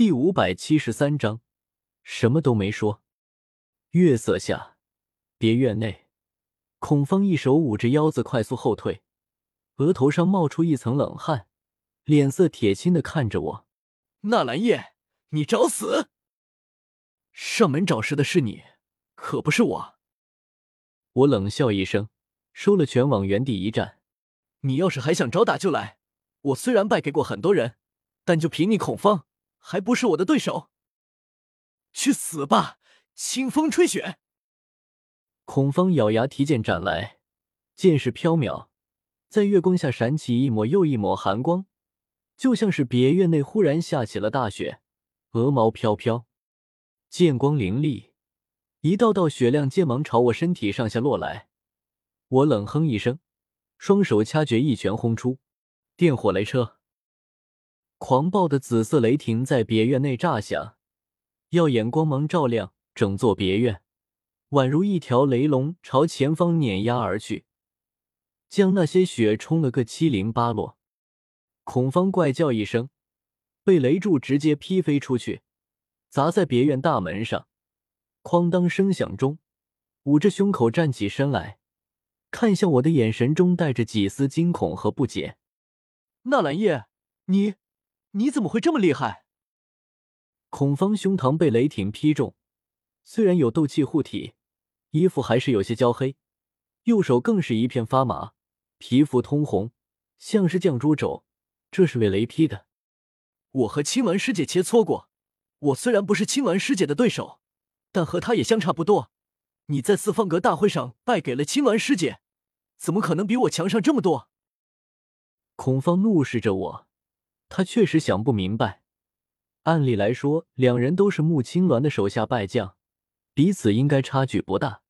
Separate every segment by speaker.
Speaker 1: 第五百七十三章，什么都没说。月色下，别院内，孔方一手捂着腰子，快速后退，额头上冒出一层冷汗，脸色铁青的看着我。
Speaker 2: 纳兰叶，你找死！上门找事的是你，可不是我。
Speaker 1: 我冷笑一声，收了拳，往原地一站。
Speaker 2: 你要是还想找打就来。我虽然败给过很多人，但就凭你孔方。还不是我的对手，去死吧！清风吹雪。
Speaker 1: 孔方咬牙提剑斩来，剑势飘渺，在月光下闪起一抹又一抹寒光，就像是别院内忽然下起了大雪，鹅毛飘飘，剑光凌厉，一道道雪亮剑芒朝我身体上下落来。我冷哼一声，双手掐诀，一拳轰出，电火雷车。狂暴的紫色雷霆在别院内炸响，耀眼光芒照亮整座别院，宛如一条雷龙朝前方碾压而去，将那些雪冲了个七零八落。孔方怪叫一声，被雷柱直接劈飞出去，砸在别院大门上。哐当声响中，捂着胸口站起身来，看向我的眼神中带着几丝惊恐和不解。
Speaker 2: 纳兰叶，你。你怎么会这么厉害？
Speaker 1: 孔方胸膛被雷霆劈中，虽然有斗气护体，衣服还是有些焦黑，右手更是一片发麻，皮肤通红，像是绛珠肘。这是被雷劈的。
Speaker 2: 我和青鸾师姐切磋过，我虽然不是青鸾师姐的对手，但和她也相差不多。你在四方阁大会上败给了青鸾师姐，怎么可能比我强上这么多？
Speaker 1: 孔方怒视着我。他确实想不明白，按理来说，两人都是穆青鸾的手下败将，彼此应该差距不大，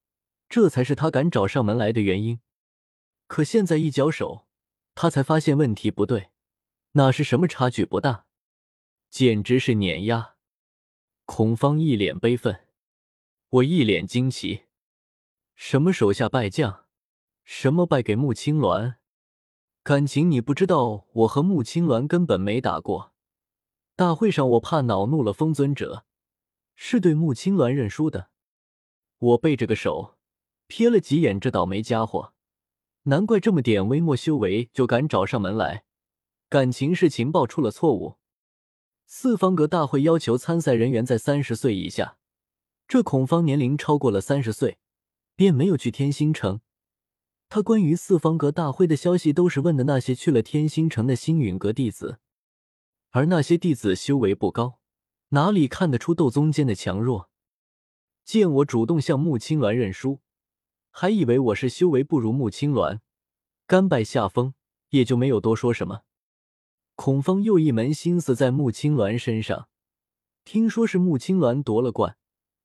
Speaker 1: 这才是他敢找上门来的原因。可现在一交手，他才发现问题不对，哪是什么差距不大，简直是碾压。孔方一脸悲愤，我一脸惊奇，什么手下败将，什么败给穆青鸾？感情你不知道，我和穆青鸾根本没打过。大会上我怕恼怒了风尊者，是对穆青鸾认输的。我背着个手，瞥了几眼这倒霉家伙，难怪这么点微末修为就敢找上门来，感情是情报出了错误。四方阁大会要求参赛人员在三十岁以下，这孔方年龄超过了三十岁，便没有去天星城。他关于四方阁大会的消息，都是问的那些去了天星城的星陨阁弟子，而那些弟子修为不高，哪里看得出斗宗间的强弱？见我主动向穆青鸾认输，还以为我是修为不如穆青鸾，甘拜下风，也就没有多说什么。孔方又一门心思在穆青鸾身上，听说是穆青鸾夺了冠，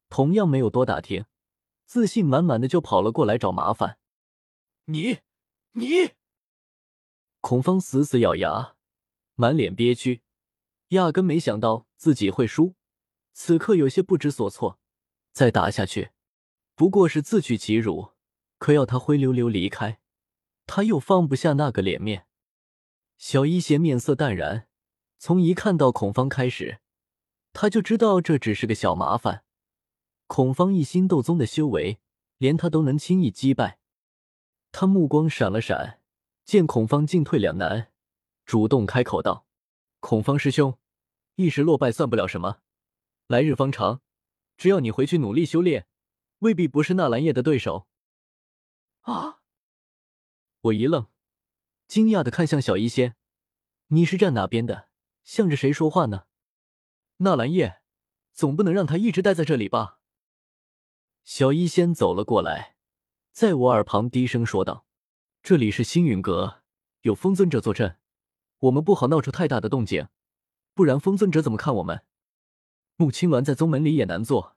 Speaker 1: 同样没有多打听，自信满满的就跑了过来找麻烦。
Speaker 2: 你，你！
Speaker 1: 孔方死死咬牙，满脸憋屈，压根没想到自己会输，此刻有些不知所措。再打下去，不过是自取其辱。可要他灰溜溜离开，他又放不下那个脸面。小一邪面色淡然，从一看到孔方开始，他就知道这只是个小麻烦。孔方一心斗宗的修为，连他都能轻易击败。他目光闪了闪，见孔方进退两难，主动开口道：“孔方师兄，一时落败算不了什么，来日方长，只要你回去努力修炼，未必不是纳兰叶的对手。”
Speaker 2: 啊！
Speaker 1: 我一愣，惊讶的看向小医仙：“你是站哪边的？向着谁说话呢？”
Speaker 2: 纳兰叶，总不能让他一直待在这里吧？
Speaker 1: 小医仙走了过来。在我耳旁低声说道：“这里是星陨阁，有风尊者坐镇，我们不好闹出太大的动静，不然风尊者怎么看我们？穆青鸾在宗门里也难做，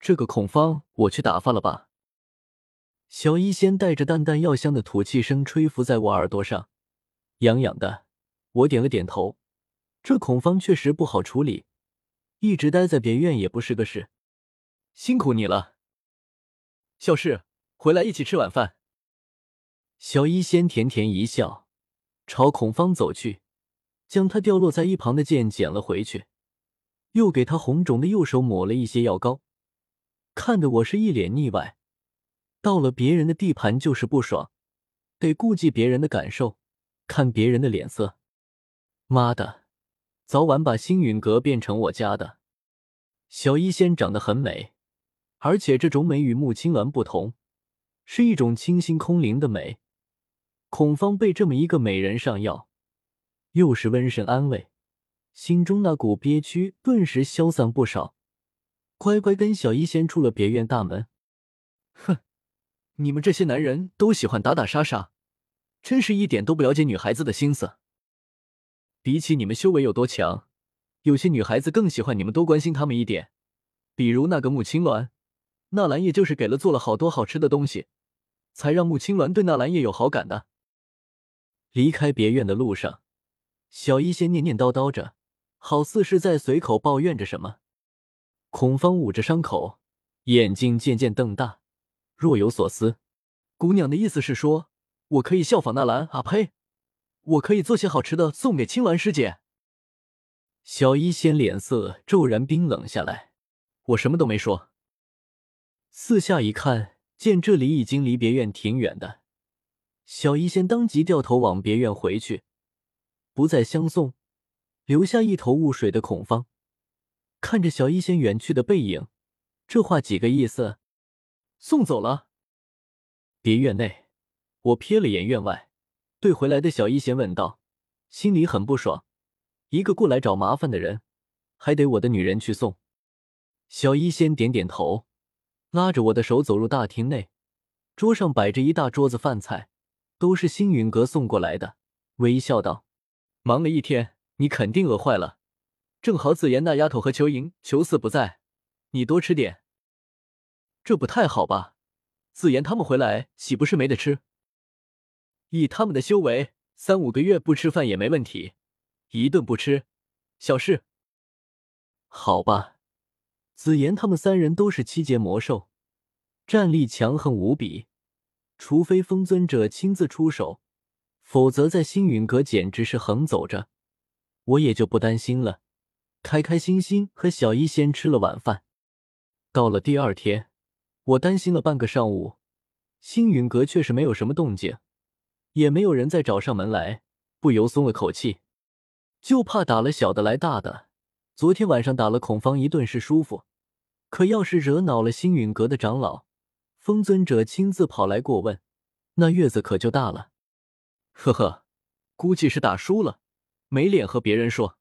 Speaker 1: 这个孔方我去打发了吧。”小医仙带着淡淡药香的吐气声吹拂在我耳朵上，痒痒的。我点了点头，这孔方确实不好处理，一直待在别院也不是个事。辛苦你了，
Speaker 2: 小事。回来一起吃晚饭。
Speaker 1: 小医仙甜甜一笑，朝孔方走去，将他掉落在一旁的剑捡了回去，又给他红肿的右手抹了一些药膏，看得我是一脸腻歪。到了别人的地盘就是不爽，得顾及别人的感受，看别人的脸色。妈的，早晚把星陨阁变成我家的。小医仙长得很美，而且这种美与穆青鸾不同，是一种清新空灵的美。孔方被这么一个美人上药，又是温神安慰，心中那股憋屈顿时消散不少，乖乖跟小医仙出了别院大门。
Speaker 2: 哼。你们这些男人都喜欢打打杀杀，真是一点都不了解女孩子的心思。比起你们修为有多强，有些女孩子更喜欢你们多关心她们一点。比如那个穆青鸾，纳兰叶就是给了做了好多好吃的东西，才让穆青鸾对纳兰叶有好感的。
Speaker 1: 离开别院的路上，小医仙念念叨叨着，好似是在随口抱怨着什么。孔方捂着伤口，眼睛渐渐瞪大。若有所思，
Speaker 2: 姑娘的意思是说，我可以效仿纳兰啊？呸！我可以做些好吃的送给青鸾师姐。
Speaker 1: 小医仙脸色骤然冰冷下来。
Speaker 2: 我什么都没说。
Speaker 1: 四下一看，见这里已经离别院挺远的，小医仙当即掉头往别院回去，不再相送，留下一头雾水的孔方。看着小医仙远去的背影，这话几个意思？
Speaker 2: 送走了。
Speaker 1: 别院内，我瞥了眼院外，对回来的小医仙问道，心里很不爽。一个过来找麻烦的人，还得我的女人去送。小医仙点点头，拉着我的手走入大厅内，桌上摆着一大桌子饭菜，都是星陨阁送过来的。微笑道：“
Speaker 2: 忙了一天，你肯定饿坏了。正好紫妍那丫头和裘莹求死不在，你多吃点。”这不太好吧？紫妍他们回来岂不是没得吃？以他们的修为，三五个月不吃饭也没问题，一顿不吃，小事。
Speaker 1: 好吧，紫妍他们三人都是七阶魔兽，战力强横无比，除非风尊者亲自出手，否则在星陨阁简直是横走着。我也就不担心了，开开心心和小一仙吃了晚饭。到了第二天。我担心了半个上午，星陨阁却是没有什么动静，也没有人再找上门来，不由松了口气。就怕打了小的来大的。昨天晚上打了孔方一顿是舒服，可要是惹恼了星陨阁的长老，风尊者亲自跑来过问，那月子可就大了。
Speaker 2: 呵呵，估计是打输了，没脸和别人说。